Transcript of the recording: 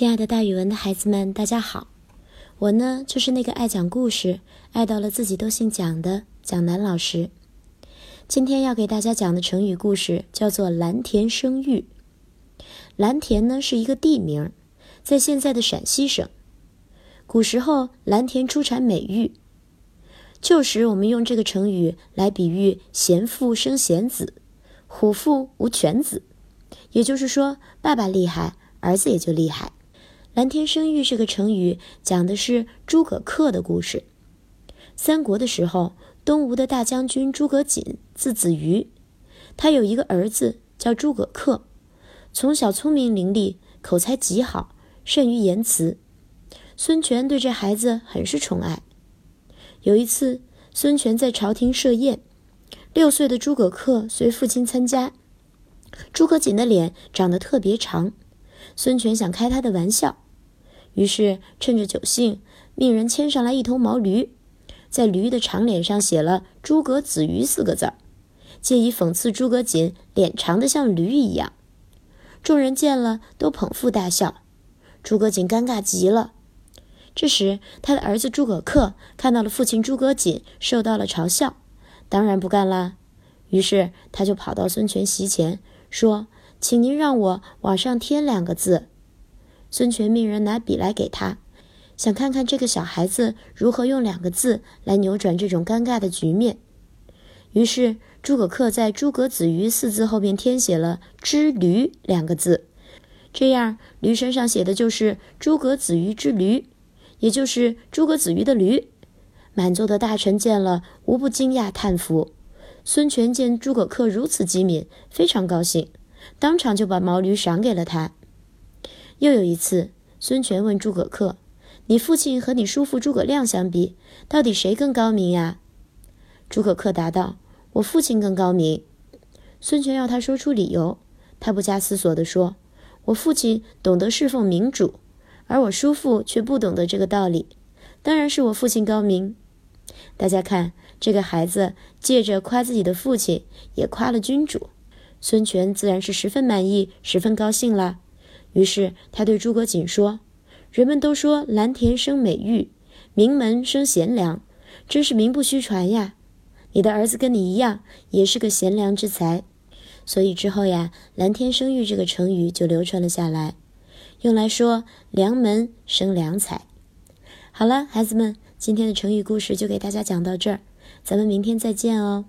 亲爱的，大语文的孩子们，大家好！我呢，就是那个爱讲故事、爱到了自己都姓蒋的蒋楠老师。今天要给大家讲的成语故事叫做“蓝田生玉”。蓝田呢是一个地名，在现在的陕西省。古时候，蓝田出产美玉。旧时我们用这个成语来比喻贤父生贤子，虎父无犬子，也就是说，爸爸厉害，儿子也就厉害。蓝田生玉这个成语讲的是诸葛恪的故事。三国的时候，东吴的大将军诸葛瑾字子瑜，他有一个儿子叫诸葛恪，从小聪明伶俐，口才极好，善于言辞。孙权对这孩子很是宠爱。有一次，孙权在朝廷设宴，六岁的诸葛恪随父亲参加。诸葛瑾的脸长得特别长，孙权想开他的玩笑，于是趁着酒兴，命人牵上来一头毛驴，在驴的长脸上写了“诸葛子瑜”四个字儿，借以讽刺诸葛瑾脸长得像驴一样。众人见了都捧腹大笑，诸葛瑾尴尬极了。这时，他的儿子诸葛恪看到了父亲诸葛瑾受到了嘲笑，当然不干啦。于是他就跑到孙权席前，说：“请您让我往上添两个字。”孙权命人拿笔来给他，想看看这个小孩子如何用两个字来扭转这种尴尬的局面。于是诸葛恪在“诸葛子瑜”四字后面添写了“之驴”两个字，这样驴身上写的就是“诸葛子瑜之驴”。也就是诸葛子瑜的驴，满座的大臣见了，无不惊讶叹服。孙权见诸葛恪如此机敏，非常高兴，当场就把毛驴赏给了他。又有一次，孙权问诸葛恪：“你父亲和你叔父诸葛亮相比，到底谁更高明呀？”诸葛恪答道：“我父亲更高明。”孙权要他说出理由，他不加思索地说：“我父亲懂得侍奉明主。”而我叔父却不懂得这个道理，当然是我父亲高明。大家看，这个孩子借着夸自己的父亲，也夸了君主。孙权自然是十分满意，十分高兴了。于是他对诸葛瑾说：“人们都说蓝田生美玉，名门生贤良，真是名不虚传呀。你的儿子跟你一样，也是个贤良之才，所以之后呀，蓝田生玉这个成语就流传了下来。”用来说良门生良才。好了，孩子们，今天的成语故事就给大家讲到这儿，咱们明天再见哦。